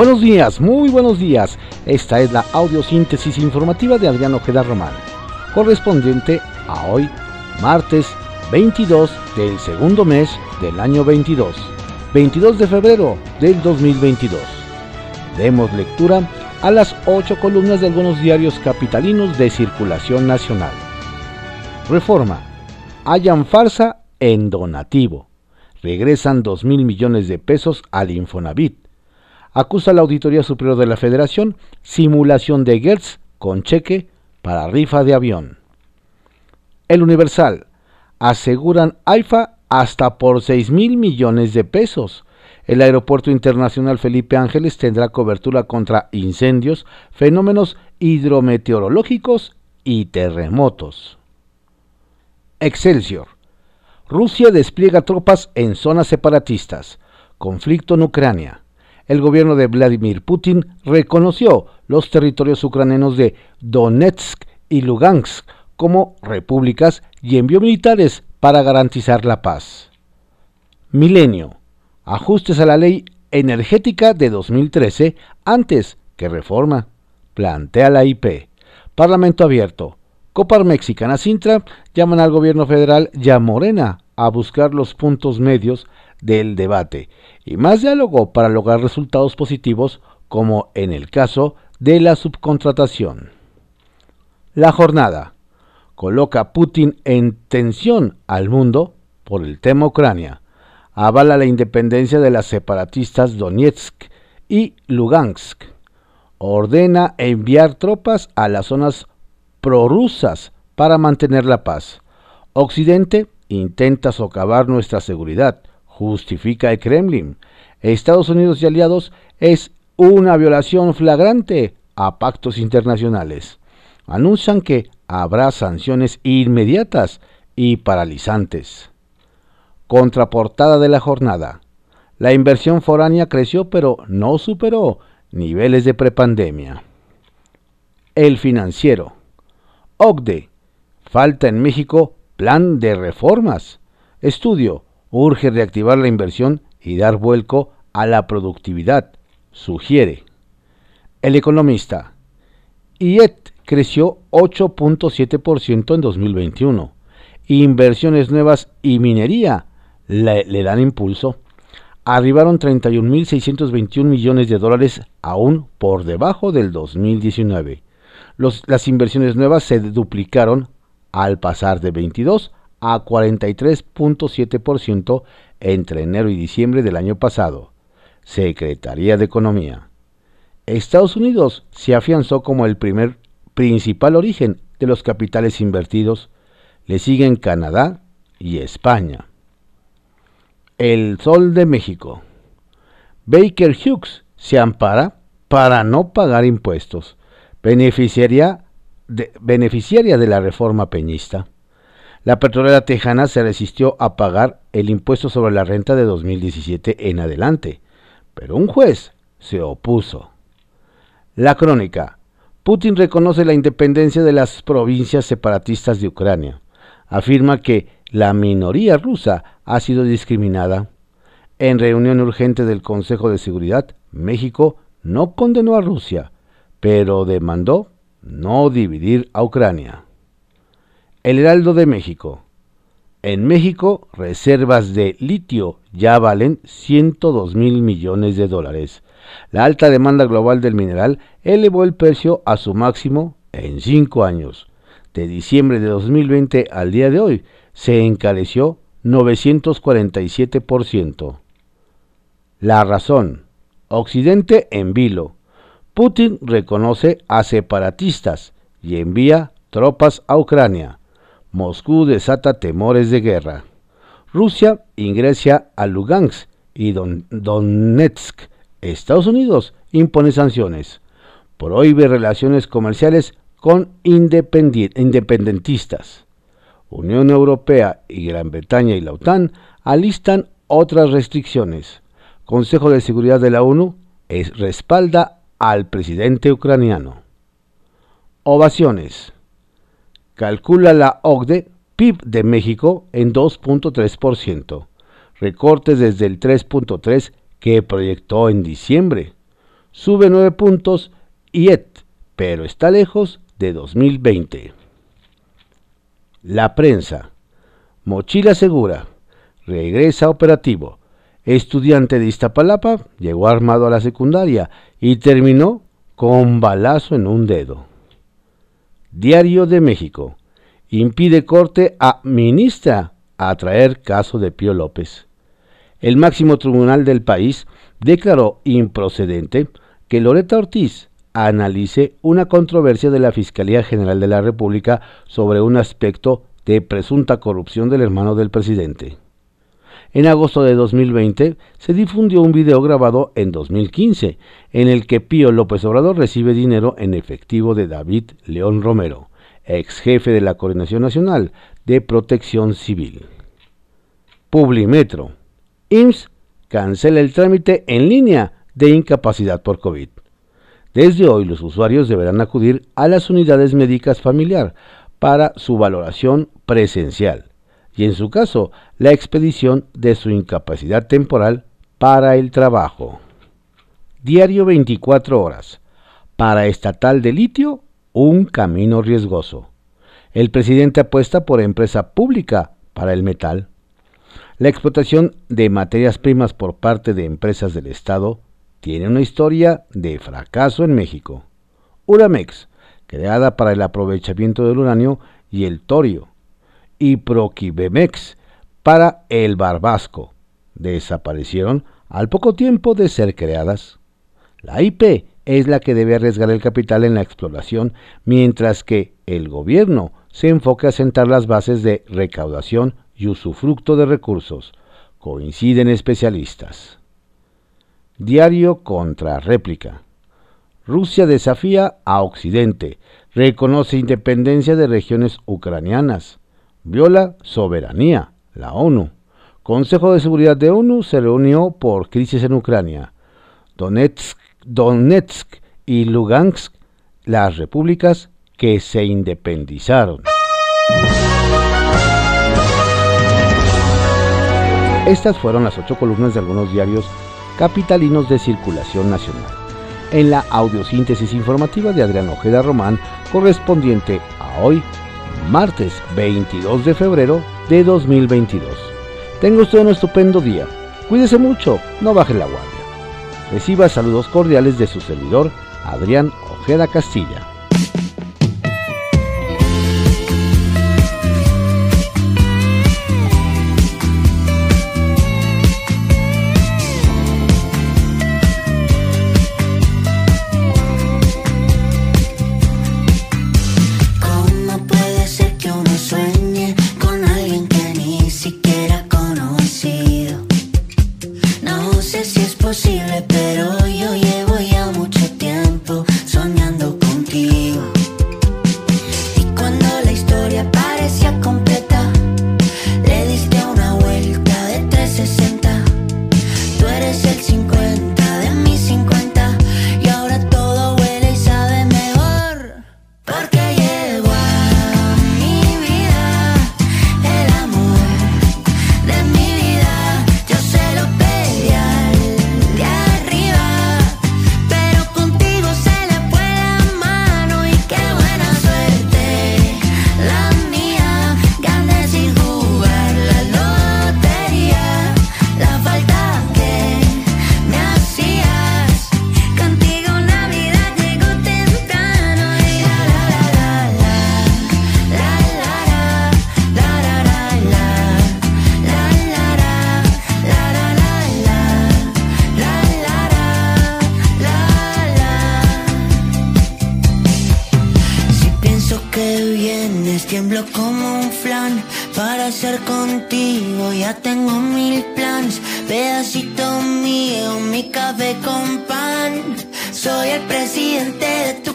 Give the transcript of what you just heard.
Buenos días, muy buenos días. Esta es la audiosíntesis informativa de Adriano Ojeda Román, correspondiente a hoy, martes 22 del segundo mes del año 22, 22 de febrero del 2022. Demos lectura a las ocho columnas de algunos diarios capitalinos de circulación nacional. Reforma. Hayan farsa en donativo. Regresan 2 mil millones de pesos al Infonavit acusa la Auditoría Superior de la Federación simulación de Gertz con cheque para rifa de avión. El Universal. Aseguran AIFA hasta por 6 mil millones de pesos. El Aeropuerto Internacional Felipe Ángeles tendrá cobertura contra incendios, fenómenos hidrometeorológicos y terremotos. Excelsior. Rusia despliega tropas en zonas separatistas. Conflicto en Ucrania el gobierno de Vladimir Putin reconoció los territorios ucranianos de Donetsk y Lugansk como repúblicas y envió militares para garantizar la paz. Milenio. Ajustes a la ley energética de 2013 antes que reforma. Plantea la IP. Parlamento abierto. Copar Mexicana Sintra llaman al gobierno federal y a Morena a buscar los puntos medios del debate. Y más diálogo para lograr resultados positivos como en el caso de la subcontratación. La jornada coloca Putin en tensión al mundo por el tema Ucrania, avala la independencia de las separatistas Donetsk y Lugansk, ordena enviar tropas a las zonas prorrusas para mantener la paz. Occidente intenta socavar nuestra seguridad, justifica el Kremlin. Estados Unidos y aliados es una violación flagrante a pactos internacionales. Anuncian que habrá sanciones inmediatas y paralizantes. Contraportada de la jornada. La inversión foránea creció pero no superó niveles de prepandemia. El financiero. OCDE. Falta en México plan de reformas. Estudio urge reactivar la inversión y dar vuelco a la productividad, sugiere. El economista. IET creció 8.7% en 2021. Inversiones nuevas y minería le, le dan impulso. Arribaron 31.621 millones de dólares aún por debajo del 2019. Las inversiones nuevas se duplicaron al pasar de 22 a 43.7% entre enero y diciembre del año pasado. Secretaría de Economía. Estados Unidos se afianzó como el primer principal origen de los capitales invertidos. Le siguen Canadá y España. El Sol de México. Baker Hughes se ampara para no pagar impuestos. Beneficiaria de, beneficiaria de la reforma peñista. La petrolera tejana se resistió a pagar el impuesto sobre la renta de 2017 en adelante, pero un juez se opuso. La crónica. Putin reconoce la independencia de las provincias separatistas de Ucrania. Afirma que la minoría rusa ha sido discriminada. En reunión urgente del Consejo de Seguridad, México no condenó a Rusia, pero demandó no dividir a Ucrania. El Heraldo de México. En México, reservas de litio ya valen 102 mil millones de dólares. La alta demanda global del mineral elevó el precio a su máximo en cinco años. De diciembre de 2020 al día de hoy, se encareció 947%. La razón. Occidente en vilo. Putin reconoce a separatistas y envía tropas a Ucrania. Moscú desata temores de guerra. Rusia ingresa a Lugansk y Donetsk. Estados Unidos impone sanciones. Prohíbe relaciones comerciales con independentistas. Unión Europea y Gran Bretaña y la OTAN alistan otras restricciones. Consejo de Seguridad de la ONU es, respalda al presidente ucraniano. Ovaciones. Calcula la OCDE PIB de México en 2.3%. recortes desde el 3.3 que proyectó en diciembre. Sube 9 puntos IET, pero está lejos de 2020. La prensa. Mochila segura. Regresa operativo. Estudiante de Iztapalapa llegó armado a la secundaria y terminó con balazo en un dedo. Diario de México. Impide corte a ministra a traer caso de Pío López. El máximo tribunal del país declaró improcedente que Loreta Ortiz analice una controversia de la Fiscalía General de la República sobre un aspecto de presunta corrupción del hermano del presidente. En agosto de 2020 se difundió un video grabado en 2015 en el que Pío López Obrador recibe dinero en efectivo de David León Romero, ex jefe de la Coordinación Nacional de Protección Civil. Publimetro. IMSS cancela el trámite en línea de incapacidad por COVID. Desde hoy los usuarios deberán acudir a las unidades médicas familiar para su valoración presencial y en su caso la expedición de su incapacidad temporal para el trabajo. Diario 24 horas. Para estatal de litio, un camino riesgoso. El presidente apuesta por empresa pública para el metal. La explotación de materias primas por parte de empresas del Estado tiene una historia de fracaso en México. Uramex, creada para el aprovechamiento del uranio y el torio, y Proquibemex para el barbasco, desaparecieron al poco tiempo de ser creadas. La IP es la que debe arriesgar el capital en la exploración, mientras que el gobierno se enfoca a sentar las bases de recaudación y usufructo de recursos, coinciden especialistas. Diario contra réplica. Rusia desafía a Occidente, reconoce independencia de regiones ucranianas, viola soberanía, la ONU. Consejo de Seguridad de ONU se reunió por crisis en Ucrania. Donetsk, Donetsk y Lugansk, las repúblicas que se independizaron. Estas fueron las ocho columnas de algunos diarios capitalinos de circulación nacional. En la audiosíntesis informativa de Adrián Ojeda Román, correspondiente a hoy, martes 22 de febrero de 2022. Tenga usted un estupendo día. Cuídese mucho, no baje la guardia. Reciba saludos cordiales de su servidor, Adrián Ojeda Castilla. Tengo mil planes, pedacito mío, mi café con pan. Soy el presidente de tu